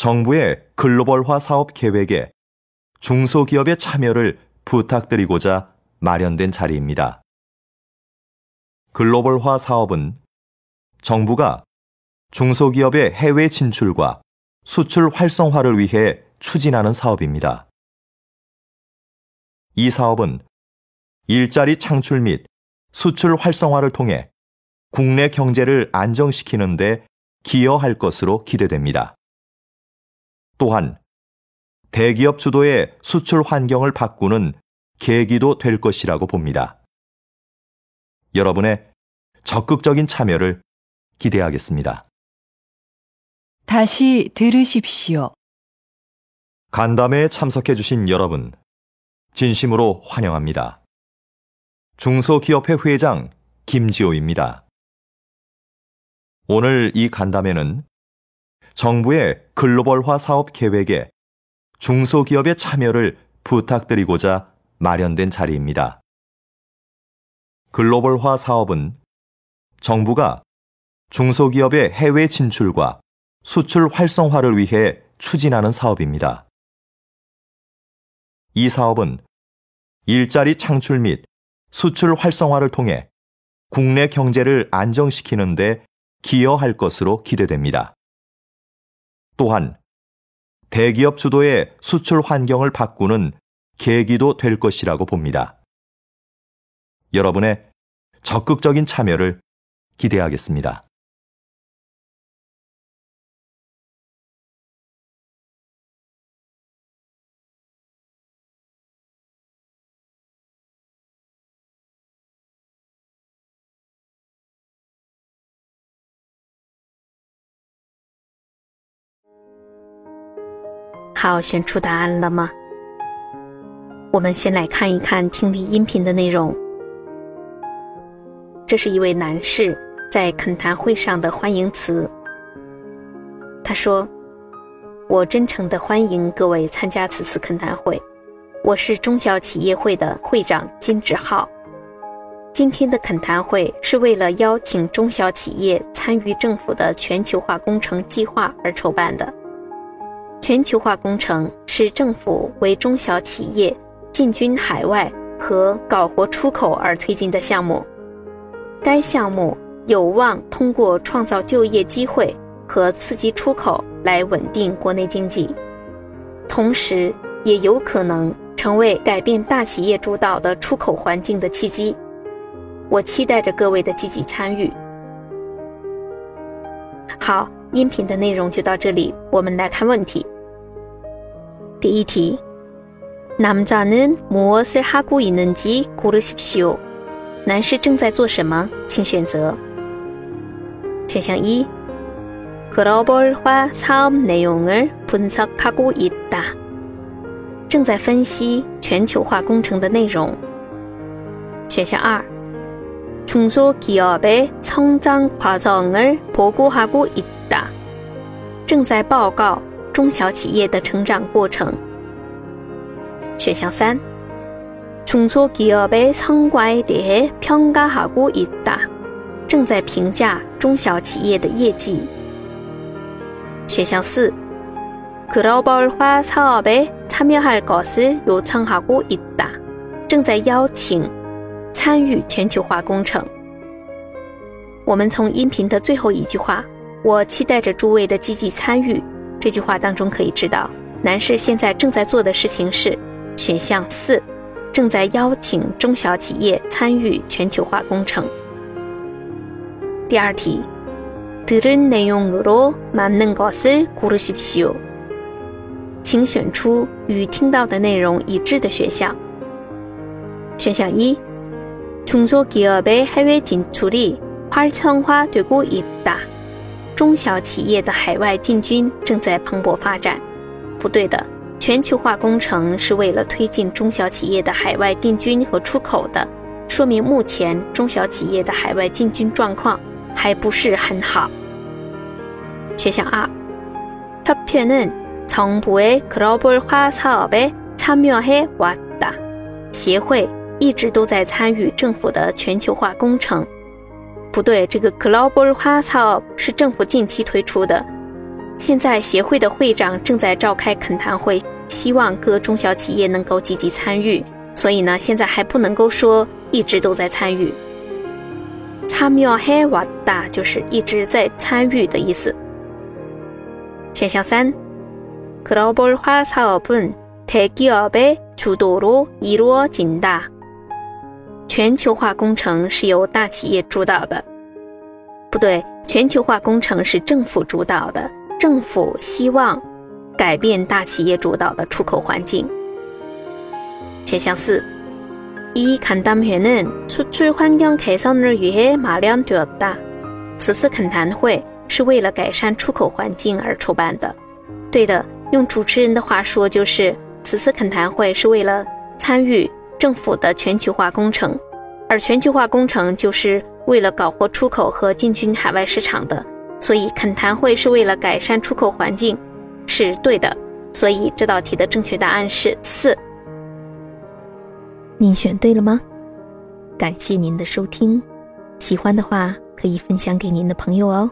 정부의 글로벌화 사업 계획에 중소기업의 참여를 부탁드리고자 마련된 자리입니다. 글로벌화 사업은 정부가 중소기업의 해외 진출과 수출 활성화를 위해 추진하는 사업입니다. 이 사업은 일자리 창출 및 수출 활성화를 통해 국내 경제를 안정시키는 데 기여할 것으로 기대됩니다. 또한 대기업 주도의 수출 환경을 바꾸는 계기도 될 것이라고 봅니다. 여러분의 적극적인 참여를 기대하겠습니다. 다시 들으십시오. 간담회에 참석해주신 여러분, 진심으로 환영합니다. 중소기업회 회장 김지호입니다. 오늘 이 간담회는 정부의 글로벌화 사업 계획에 중소기업의 참여를 부탁드리고자 마련된 자리입니다. 글로벌화 사업은 정부가 중소기업의 해외 진출과 수출 활성화를 위해 추진하는 사업입니다. 이 사업은 일자리 창출 및 수출 활성화를 통해 국내 경제를 안정시키는 데 기여할 것으로 기대됩니다. 또한 대기업 주도의 수출 환경을 바꾸는 계기도 될 것이라고 봅니다. 여러분의 적극적인 참여를 기대하겠습니다. “好，选出答案了吗？我们先来看一看听力音频的内容。这是一位男士在恳谈会上的欢迎词。他说：“我真诚地欢迎各位参加此次恳谈会。我是中小企业会的会长金志浩。今天的恳谈会是为了邀请中小企业参与政府的全球化工程计划而筹办的。全球化工程是政府为中小企业进军海外和搞活出口而推进的项目。该项目有望通过创造就业机会和刺激出口来稳定国内经济，同时也有可能成为改变大企业主导的出口环境的契机。我期待着各位的积极参与。好，音频的内容就到这里，我们来看问题。第一题，남자는무엇을하고있는지고르십시오。男士正在做什么？请选择。选项一，글로벌화사업내용을분석하고있 다。 正在分析全球化工程的内容。选项二，중소기업의성장과정을보고하고있 다。 正在报告 中小企业的成长过程。选项三。 중소기업의 성과에 대해 평가하고 있다. 正在评价中小企业的业绩。选项四 글로벌화 사업에 참여할 것을 요청하고 있다. 正在邀请参与全球化工程。我们从音频的最后一句话“我期待着诸位的积极参与” 这句话当中可以知道，男士现在正在做的事情是选项四。正在邀请中小企业参与全球化工程。第二题，들은내용으로맞는것을고르십시 오。 请选出与听到的内容一致的选项。选项一，중소기업의해외진출이활성화되고있 다。 中小企业的海外进军正在蓬勃发展。 不对的，全球化工程是为了推进中小企业的海外进军和出口的，说明目前中小企业的海外进军状况还不是很好。选项二，협회는정부의글로벌화사업에참여해왔다协会一直都在参与政府的全球化工程。 不对，这个 global 花草是政府近期推出的。现在协会的会长正在召开恳谈会，希望各中小企业能够积极参与。所以呢，现在还不能够说一直都在参与。参与해왔다就是一直在参与的意思。选项三，global 화사업은대기업의주도로이루어진 다。 全球化工程是由大企业主导的，不对，全球化工程是政府主导的，政府希望改变大企业主导的出口环境。选项四，이간담회는수출환경개선을위해마련되었 다。 此次恳谈会是为了改善出口环境而筹办的。对的，用主持人的话说就是，此次恳谈会是为了参与。 政府的全球化工程，而全球化工程就是为了搞活出口和进军海外市场的，所以恳谈会是为了改善出口环境，是对的。所以这道题的正确答案是四。您选对了吗？感谢您的收听，喜欢的话可以分享给您的朋友哦。